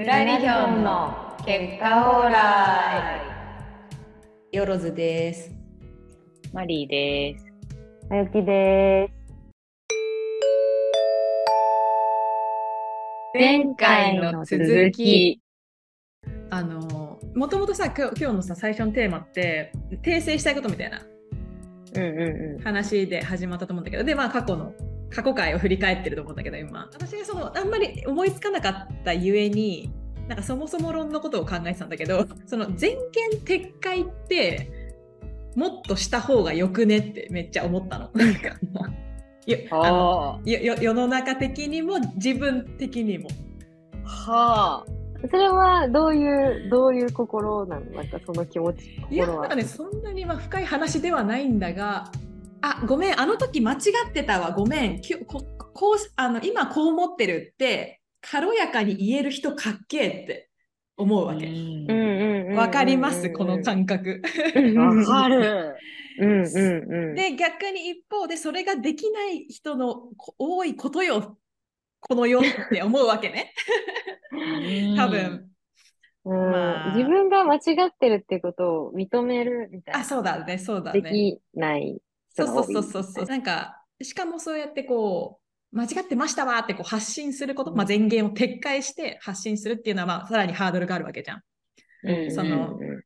裏リヒョンの結果オーライよろずです。マリーです。あゆきです。前回の続きあのもともとさ今日今日のさ最初のテーマって訂正したいことみたいなうんうんう話で始まったと思うんだけどでまあ過去の過去回を振り返ってると思うんだけど今私がそのあんまり思いつかなかったゆえになんかそもそも論のことを考えてたんだけどその全権撤回ってもっとした方がよくねってめっちゃ思ったの。なんかよん。あのはよよ世の中的にも自分的にも。あ。はあ。それはどういう、どういう心なの？なんかその気持ち、いや。なんかね、そんなにまあ深い話ではないんだが、あ、ごめん、あの時間違ってたわ、ごめん、きゅここうあの今こう思ってるって、軽やかに言える人かっけえって思うわけ。うんうんうんうん。わかります、この感覚。わか。る。うんうんうん。で、逆に一方で、それができない人のこ多いことよ、この世って思うわけね、多分。うんまあ自分が間違ってるってことを認めるみたいな。あ、そうだね、そうだでね。きないそうそうそうそう。なんか、しかもそうやってこう、間違ってましたわってこう発信すること、まあ、前言を撤回して発信するっていうのは、まあ、さらにハードルがあるわけじゃん。うんそのうん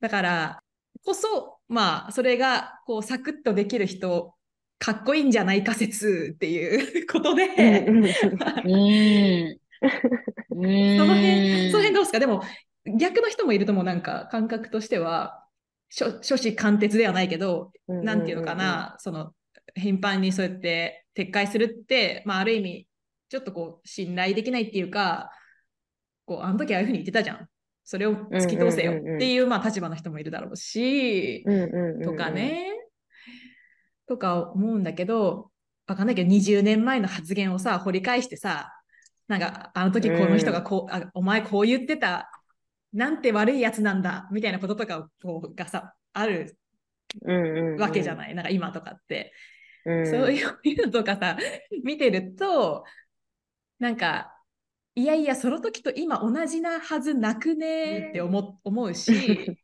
だからこそ、まあ、それがこうサクッとできる人、かっこいいんじゃないか説っていうことで。その辺、その辺どうですか？でも、逆の人もいると思う、なんか感覚としては、初初子貫徹ではないけど、うん。なんていうのかな、その頻繁にそうやって撤回するって、まあ、ある意味、ちょっとこう信頼できないっていうか、こうあの時ああいうふうに言ってたじゃん。それを突き通せようんうんうんうんっていう、まあ、立場の人もいるだろうし、うんうんうんうんとか。ね、とか思うんだけど、わかんないけど、20年前の発言をさ、掘り返してさ、なんか、あの時この人がこう、あお前こう言ってた、なんて悪いやつなんだ、みたいなこととかをこうがさ、あるうんうんうんわけじゃない、なんか今とかって。うん。そういうのとかさ、見てると、なんか、いやいや、その時と今同じなはずなくねって思思うし、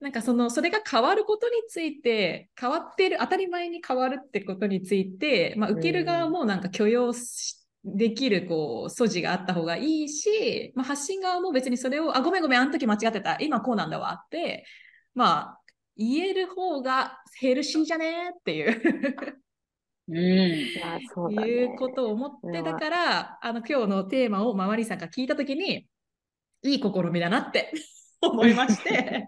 なんかその、それが変わることについて、変わってる、当たり前に変わるってことについて、まあ、受ける側もなんか許容しできる、こう、素地があった方がいいし、まあ、発信側も別にそれを、あ、ごめんごめん、あの時間違ってた、今こうなんだわって、まあ、言える方がヘルシーじゃねっていう。うん。いうことを思って、だから、あの、今日のテーマをまわりさんが聞いたときに、いい試みだなって 思いまして、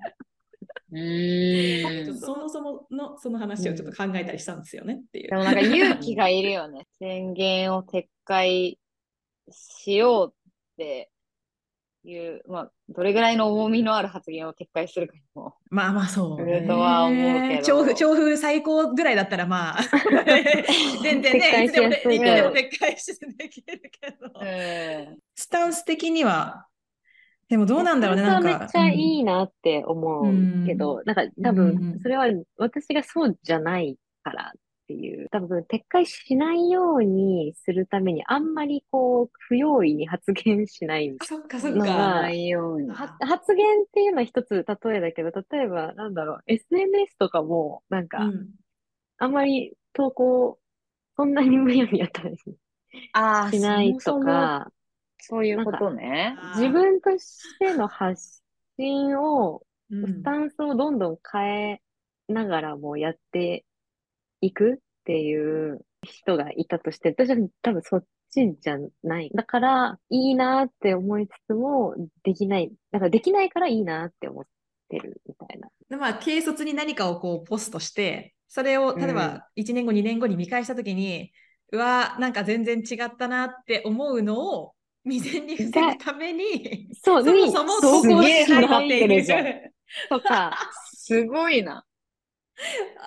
うん。そもそものその話をちょっと考えたりしたんですよねっていうで。もなんか勇気がいるよね。宣言を撤回しようっていう、まあ、どれぐらいの重みのある発言を撤回するかにも。まあまあそう、するとは思うけど。調布、調布最高ぐらいだったらまあ、全然ね、いつでも撤回してできるけど、うん。スタンス的には、でもどうなんだろうね、なんか。めっちゃいいなって思うけど、なんか多うんうん分、それは私がそうじゃないからっていう、多分撤回しないようにするために、あんまりこう、不用意に発言しない。うんそっかそっのがか。ないように。は発言っていうのは一つ例えだけど、例えば、なんだろう、SNS とかも、なんか、うんあんまり投稿、そんなにむやみやったりしないとそもそもか、そういうことね。自分としての発信を、うんスタンスをどんどん変えながらもやっていくっていう人がいたとして、私は多分そっちじゃない。だから、いいなって思いつつも、できない。だからできないからいいなって思ってるみたいな。でまあ、軽率に何かをこうポストして、それを例えば1年後、2年後に見返したときに、うわ、なんか全然違ったなって思うのを未然に防ぐために、そう、そもそも投稿しない入ってるじゃんってとか、すごいな。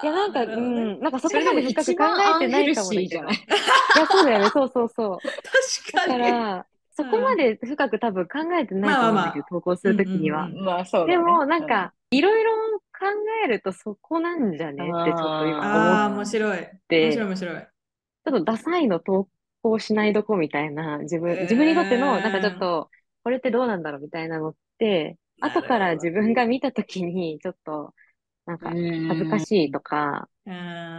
いや、なんか、うん、なんかそこまで深く考えてないかもいいや、そうだよね、そうそうそう。だ 確かに。から、そこまで深く多分考えてないと思うんだけど、投稿するときには。まあそう。でも、なんか、いろいろ考えるとそこなんじゃね？ってちょっとあ今思っ面白い。面て、白い、ちょ面白い。っとダサいの投稿しないどこみたいな、自分、えー。自分にとっての、なんかちょっと、これってどうなんだろうみたいなのって、後から自分が見たときに、ちょっと、なんか、恥ずかしいとか、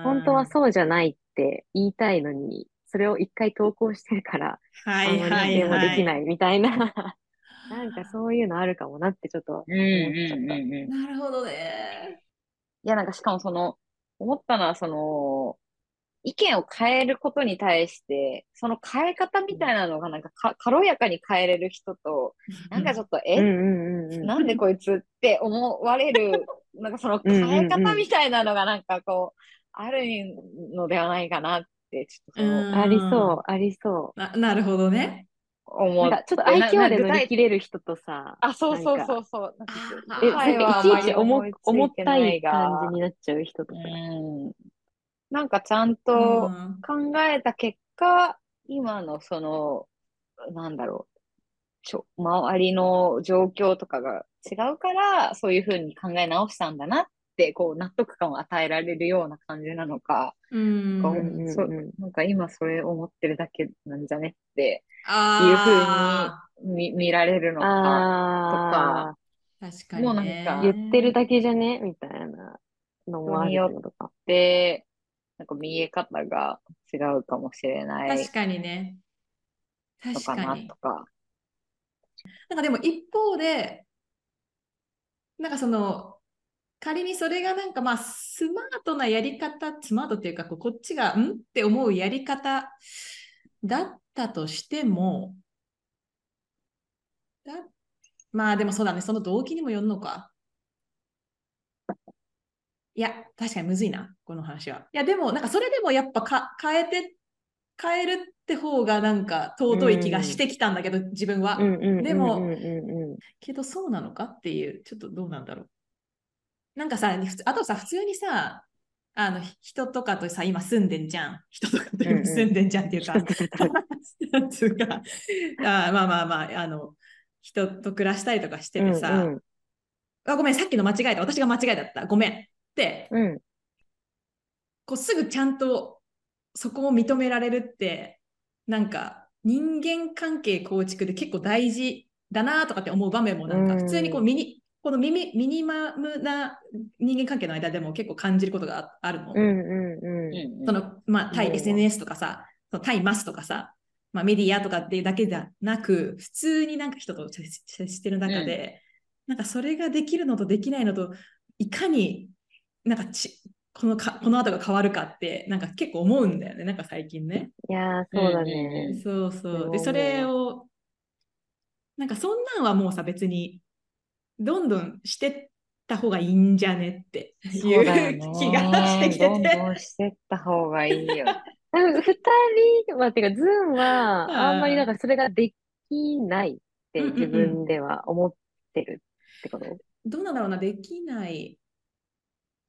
本本当はそうじゃないって言いたいのに、それを一回投稿してるから、はいはいり否定もできは。ないいみたいな、なんかそういうのあるかもなってちょっとうんうんうんうん。なるほどね。いや、なんかしかもその、思ったのは、その、意見を変えることに対して、その変え方みたいなのがなんかか軽やかに変えれる人と、なんかちょっと、うんえ。なんでこいつって思われる、なんかその変え方みたいなのがなんかこう、あるのではないかなって、ちょっとその、ありそう、ありそななるほどね。う。思っなんかちょっと愛嬌で乗り切れれる人とさ、あ、そうそうそうそう。なんかあえ、ーなんかいちいち思思ったい感じに。になっちゃう人とか。うん。なんかちゃんうとん考えた結果、今のその、なんだろう、ちょ、周りの状況とかが違うから、そういうふうに考え直したんだなって、こう、納得感を与えられるような感じなのか、うんこううんうんそうんなんか今それ思ってるだけなんじゃねってあ見、見られるのか、あー確かにね。もうなんかあ、言ってるだけじゃねみたいなのもあるってことか。で、なんか見え方が違うかもしれない確かにね。のかな確かにと。か。なんかでも一方で、なんかその、仮にそれがなんかまあスマートなやり方、スマートっていうかこうこっちがんって思うやり方だったとしても、だまあでもそうだね、その動機にもよるのか。いや、確かにむずいな、この話は。いや、でもなんかそれでもやっぱか変えて、変えるって方がなんか尊い気がしてきたんだけど、自分は。うんうんうんでもうんうんうんけどそうなのかっていう、ちょっとどうなんだろう。なんかさ、あとさ、普通にさ、あの人とかとさ、今住んでんじゃん。人とかと今住んでんじゃんっていうか、なんつうか、あまあまあまあ、あの、人と暮らしたりとかしててさ、うんあごめん、さっきの間違えた。私が間違いだった。ごめん。って、うんうんこうすぐちゃんとそこを認められるって、なんか人間関係構築で結構大事だなとかって思う場面もなんかうん。普通にこうミニ、このミミミニマムな人間関係の間でも結構感じることがああるの。うんうんうん。その、まあ、対う。ん SNS とかさ、その対マスとかさ、まあ、メディアとかっていうだけじゃなく、普通になんか人と接し接してる中で、なんかそれができるのとできないのと、いかになんかちこのかこの後が変わるかって、なんか結構思うんだよね、なんか最近ね。いやー、そうだうんうんね。そうそう。で、それを、なんかそんなんはもうさ、別に、どんどんしてった方がいいんじゃねっていそう。気がしてきてどんて。どんしてった方がいいよ。う ん二人は、てか、ズンは、あんまりなんかそれができないってうんうんうん自分では思ってるってこと？どうなんだろうな、できない。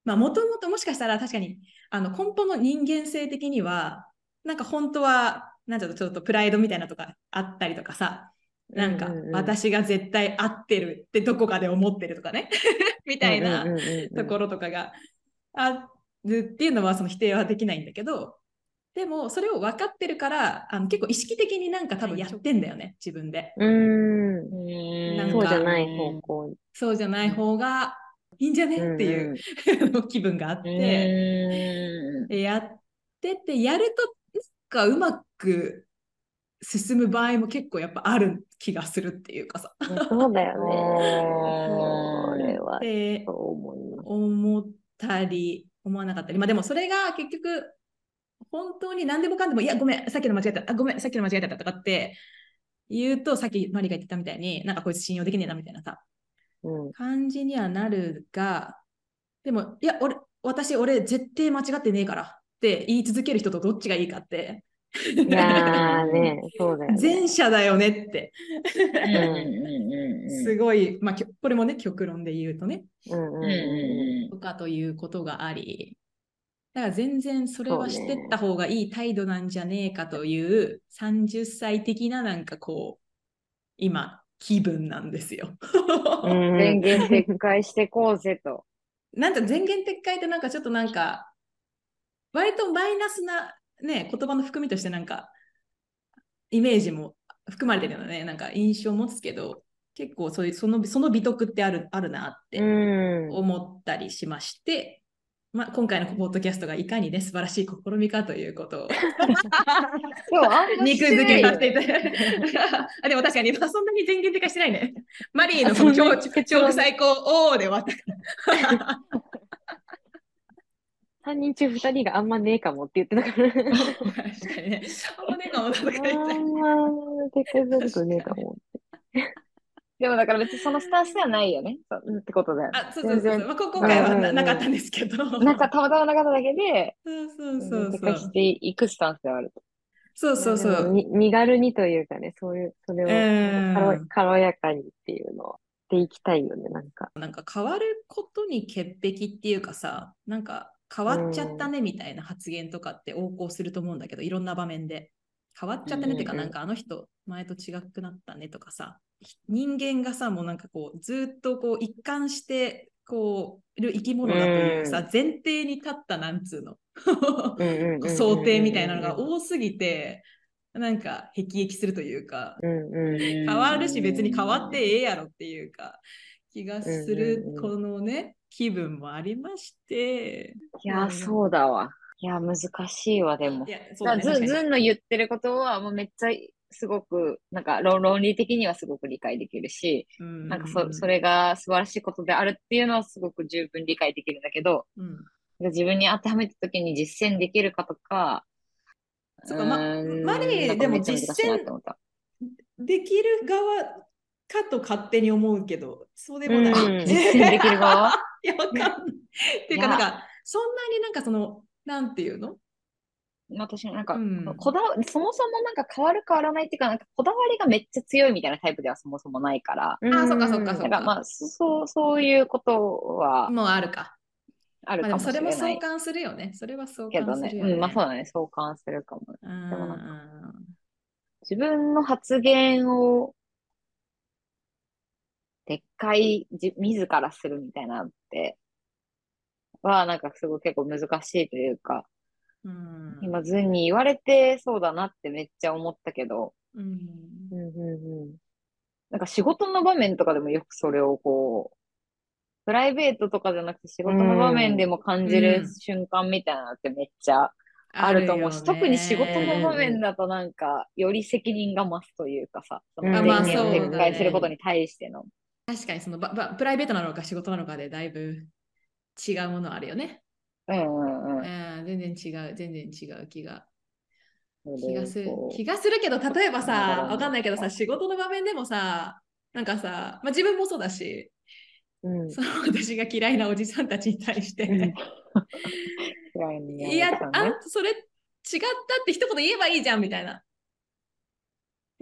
まあ、もともともしかしたら確かに、あの、根本の人間性的には、なんか本当は、なんちょっとプライドみたいなとかあったりとかさ、なんか私が絶対合ってるってどこかで思ってるとかね、みたいなところとかがあるっていうのはその否定はできないんだけど、でもそれを分かってるから、あの結構意識的になんか多分やってんだよね、自分で。うーん。なんかそうじゃない方向に。そうじゃない方がいいんじゃね？っていう、気分があっうて、やってて、やると、なんかうまく進む場合も結構やっぱある気がするっていうかさ。そうだよね。あーそれは、思ったり、思わなかったり。まあでもそれが結局、本当に何でもかんでも、いや、ごめん、さっきの間違えた、あ、ごめん、さっきの間違えたとかって言うと、さっきマリが言ってたみたいに、なんかこいつ信用できねえなみたいなさ、うん。感じにはなるが、でも、いや、俺、私、俺、絶対間違ってねえからって言い続ける人とどっちがいいかって。いやーね、そうだよね。前者だよねって、すごい、まあ、これもね、極論で言うとね、とかということがあり、だから全然それはしてった方がいい態度なんじゃねえかという30歳的ななんかこう、今、気分なんですよ。んうん。電源撤回してこうぜと。なんか前言撤回ってなんかちょっとなんか、割とマイナスなね、言葉の含みとしてなんか、イメージも含まれてるようなね、なんか印象を持つけど、結構そういうそのその美徳ってあるあるなってうん。思ったりしまして、まあ、今回のポッドキャストがいかにね素晴らしい試みかということを。肉付けさせていただいて。あでも確かにまあそんなに全言的化してないね。マリーのその超超最高おーで終わったから3人中2人があんまねえかもって言ってたから。確かにね。あんまねえかもとか言って。あんま、ねえかも。でもだから別にそのスタンスではないよね。そうってことだよ。あそうそうそうまあ、こ今回はななかったんですけどなんかたまたまなかっただけで、そうそうそうそうていくスタンスではある。そうそうそうに身軽にというかね、そういう、それをうん軽軽やかにっていうのをでいきたいよね、なんか。なんか変わることに潔癖っていうかさ、なんか変わっちゃったねみたいな発言とかって横行すると思うんだけど、いろんな場面で。変わっちゃったねっていうか、なんかあの人前と違くなったねとかさ、人間がさ、もうなんかこうずっとこう一貫してこういる生き物だというさ、う前提に立ったなんつうの。想定みたいなのが多すぎて、なんか辟易するというか、うんうん。変わるし別に変わってええやろっていうか気がするうんうんうんこのね気分もありましていや、そうだわ。いや、難しいわ、でもい。やそうだねだからズ確かにズンの言ってることはもうめっちゃすごく、なんか論論理的にはすごく理解できるし、うん。なんかそそれが素晴らしいことであるっていうのはすごく十分理解できるんだけど、うん。自分に当てはめたときに実践できるかとか、そうかまマリーでもめっちゃ難しいなって思った。できる側かと勝手に思うけどそうでもない、うん実践できる側？いやわかんない。っていうかなんかそんなになんかそのなんていうの？私なんか、うん。こだわそもそもなんか変わる変わらないっていうか、なんかこだわりがめっちゃ強いみたいなタイプではそもそもないから、あそっかそっかそっか。なんかまあ、そう、そういうことはもうあるか、あるかもしれない。それも相関するよね。それは相けどね。関するよね。うん、まあそうだね。相関するかも。うん。でもなん自分の発言を撤回じ、自らするみたいなのって、は、なんかすごい結構難しいというか、うん。今ズンに言われてそうだなってめっちゃ思ったけど、うん。うんうんうん。なんか仕事の場面とかでもよくそれをこう、プライベートとかじゃなくて仕事の場面でも感じうるん。瞬間みたいなのってめっちゃあると思うし、特に仕事の場面だとなんか、より責任が増すというかさ、そのあ宣まあそうだね。言を撤回することに対しての。確かにそのばばプライベートなのか仕事なのかでだいぶ違うものあるよね。うんうんうん。うん、全然違う、全然違う気が気がする気がするけど、例えばさ、わかんないけどさ、仕事の場面でもさ、なんかさ、まあ、自分もそうだし、うんその私が嫌いなおじさんたちに対して、嫌いや、あんそれ違ったって一言言えばいいじゃんみたいな。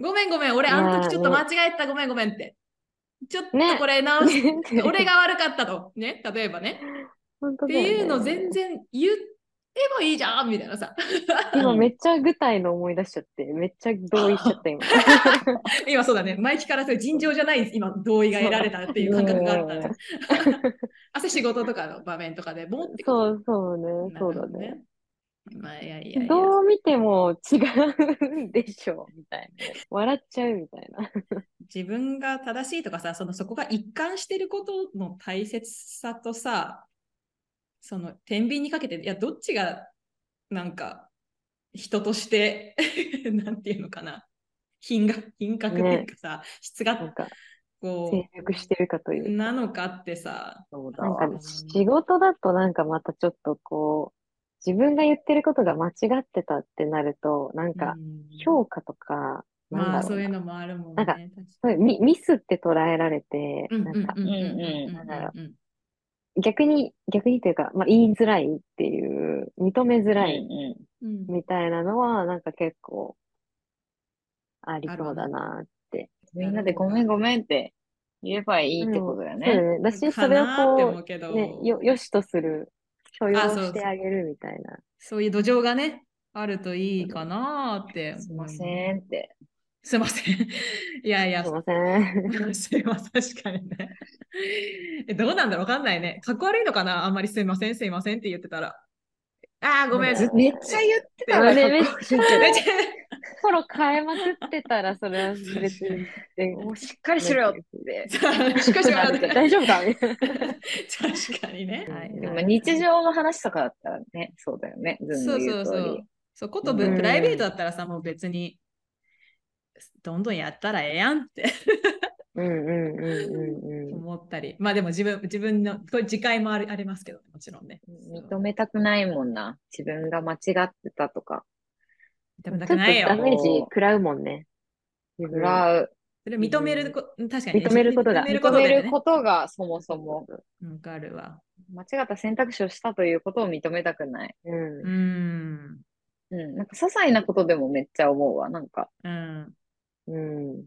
ごめんごめん、俺あの時ちょっと間違えた、ごめんごめんって。ちょっとねこれ直し、俺が悪かったと。ね、例えばね。っていうの全然言ってもいいじゃんみたいなさ。今めっちゃ具体の思い出しちゃって、めっちゃ同意しちゃった今。今そうだね、前期からそういう尋常じゃない今同意が得られたっていう感覚があったね。朝仕事とかの場面とかでボンってそうそうね、なそうだね。。まあいやいや。どう見ても違うんでしょみたいな。笑っちゃうみたいな。自分が正しいとかさ、そのそこが一貫してることの大切さとさ、その天秤にかけて、いや、どっちがなんか人として、なんていうのかな、品が品格っていうかさ、質がなんか、こ制約してるかというう、なのかってさ、なんかね、仕事だとなんかまたちょっとこう、自分が言ってることが間違ってたってなると、なんかうん。評価とか、まあだろうな。そういうのもあるもんね。なんかミミスって捉えられて、うんなんかなんだろう。ん逆に、逆にというか、まあ、言いづらいっていう、認めづらいうんううんみたいなのは、なんか結構、ありそうだなって。ん。みんなでごめんごめんって言えばいいってことだよね。そうだね。だし、かそれをこうけど、う、ね、よ、よしとする、許容してあげるみたいな。そういう土壌がね、あるといいかなって。すいませんって。すいません。いやいやすい、ません。すいません、確かにね。えどうなんだろうわかんないね。かっこ悪いのかな？あんまりすいません、すいませんって言ってたら。ああ、ごめん。ずめっちゃ言ってたわ。めめっちゃフォロー変えまくってたら、それは別に。もうしっかりしろよって。しかし大丈夫か？みたいな。確かにね。はいでも日常の話とかだったらね、そうだよね。そう。そううそう。そう、ことぶうんプライベートだったらさ、もう別に、どんどんやったらええやんってうんうんうんうんうん。思ったり。まあでも自分、自分の、これ自戒もありありますけど、もちろんね。認めたくないもんな。自分が間違ってたとか。認めたちょっとくないよダ。メージ食らうもんね。食らう。それ認めるこ、確かにね、認めることが認めることでね。ことがそもそもわかるわ。間違った選択肢をしたということを認めたくない。うんう。ん。うん。なんか些細なことでもめっちゃ思うわ。なんか、うん。うん。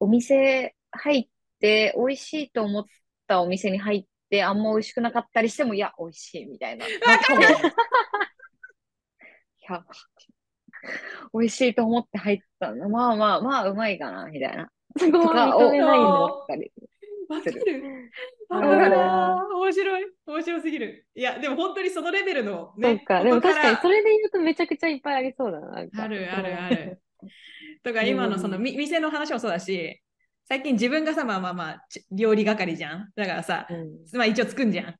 お店入って美味しいと思ったお店に入ってあんま美味しくなかったりしても、いや、美味しいみたいな。いや、美味しいと思って入ったの。まあまあまあ、うまいかな、みたいな。そこは認めないんおだ。思ったり。わかる。わわかる。面白い。面白すぎる。いや、でも本当にそのレベルのね。そうか。でも確かにそれで言うとめちゃくちゃいっぱいありそうだな。なあるあるある。とか今のそのみ店の話もそうだし、最近自分がさ、まあまあまあ、ち料理係じゃん。だからさ、うん。まあ一応作んじゃん。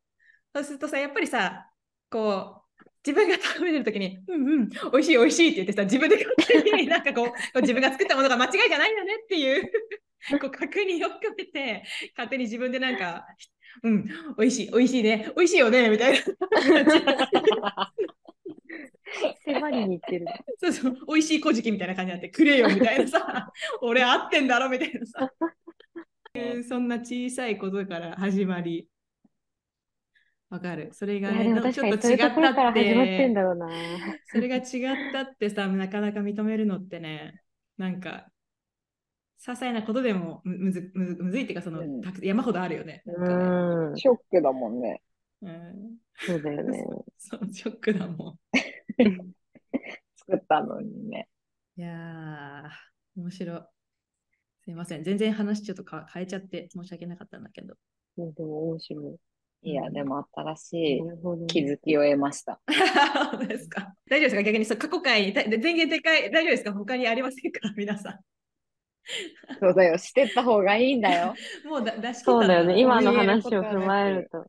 そうするとさ、やっぱりさ、こう、自分が食べてる時に、うんうん、美味しい美味しいって言ってさ、自分で勝手に なんかこう、こう自分が作ったものが間違いじゃないんだねっていう、こう確認を含めて、勝手に自分でなんか、うん、美味しい、美味しいね、美味しいよね、みたいな。迫りに行ってる。そうそう、美味しい小じきみたいな感じになって、くれよみたいなさ、俺合ってんだろみたいなさ。えーそんな小さいことから始まり。わかる。それがね、ちょっと違ったっところから始まってんて、だろうな。それが違ったってさ、なかなか認めるのってね、なんか、些細なことでもむむずむずむずいっていうか、その、うんたく山ほどあるよねうん。ショックだもんね。うん、そうだよね。そう、ショックだもん。作ったのにね。いやー、面白い。すいません。全然話ちょっとか変えちゃって申し訳なかったんだけど。いやでも面白い。いや、でも新しいなるほどね気づきを得ました。本当ですか大丈夫ですか？逆にそう過去回に、だ前言撤回、大丈夫ですか？他にありませんか皆さそうだよ、してった方がいいんだよ。ん。もうだ出し切ったそうだよね。今の話を踏まえると。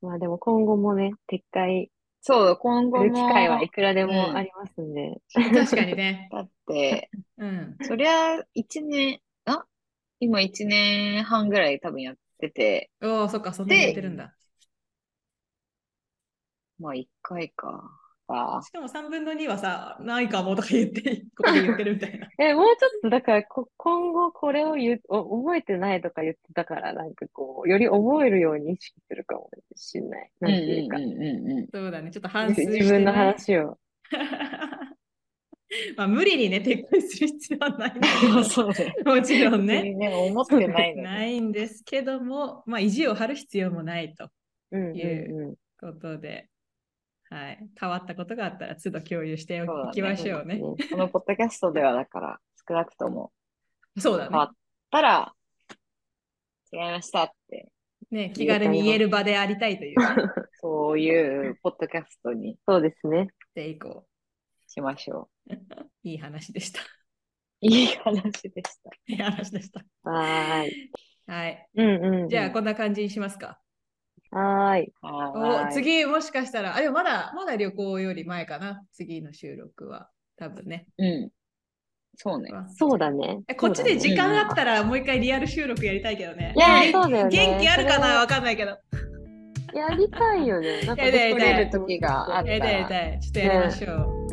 まあでも今後もね、撤回そう、今す後も。る機会はいくらでうんもありますんで。確かにね。だって、うん。そりゃ、一年、あ？今一年半ぐらい多分やってて、おお、そっか、そんなにやってるんだ。まあ一回か。あしかも3分の2はさ、ないかもとか言って、ここで言ってるみたいな。え、もうちょっとだからこ、今後これを言う、お覚えてないとか言ってたから、なんかこう、より覚えるように意識するかもしれない。うんなんていうか、うんうんうんうん。そうだね。ちょっと反省して、ね。自分の話を。まあ、無理にね、撤回する必要はない。もちろん別ね。にね、思ってないのに。ないんですけども、まあ、意地を張る必要もないとうんうんいううん。はい。変わったことがあったら、都度共有しておきましょうね。そうこのポッドキャストではだから、少なくともそうだ変わっね。たら、違いましたって、ね、気軽に言える場でありたいというね、そういうポッドキャストにそうですね。でいこしましょう。いい話でした。う。いい話でした。いい話でした。はーい。はい。うんうんうん。じゃあ、こんな感じにしますか。はーい。はーい。お次、もしかしたら、あ、でもまだ、まだ旅行より前かな。次の収録は。多分ね。うん。そうね。そうだねえ。こっちで時間あったら、もう一回リアル収録やりたいけどね。いや元そうだよね元気あるかなわかんないけど。やりたいよね。なんか時があったやりたいやりら、たい。ちょっとやりましょう。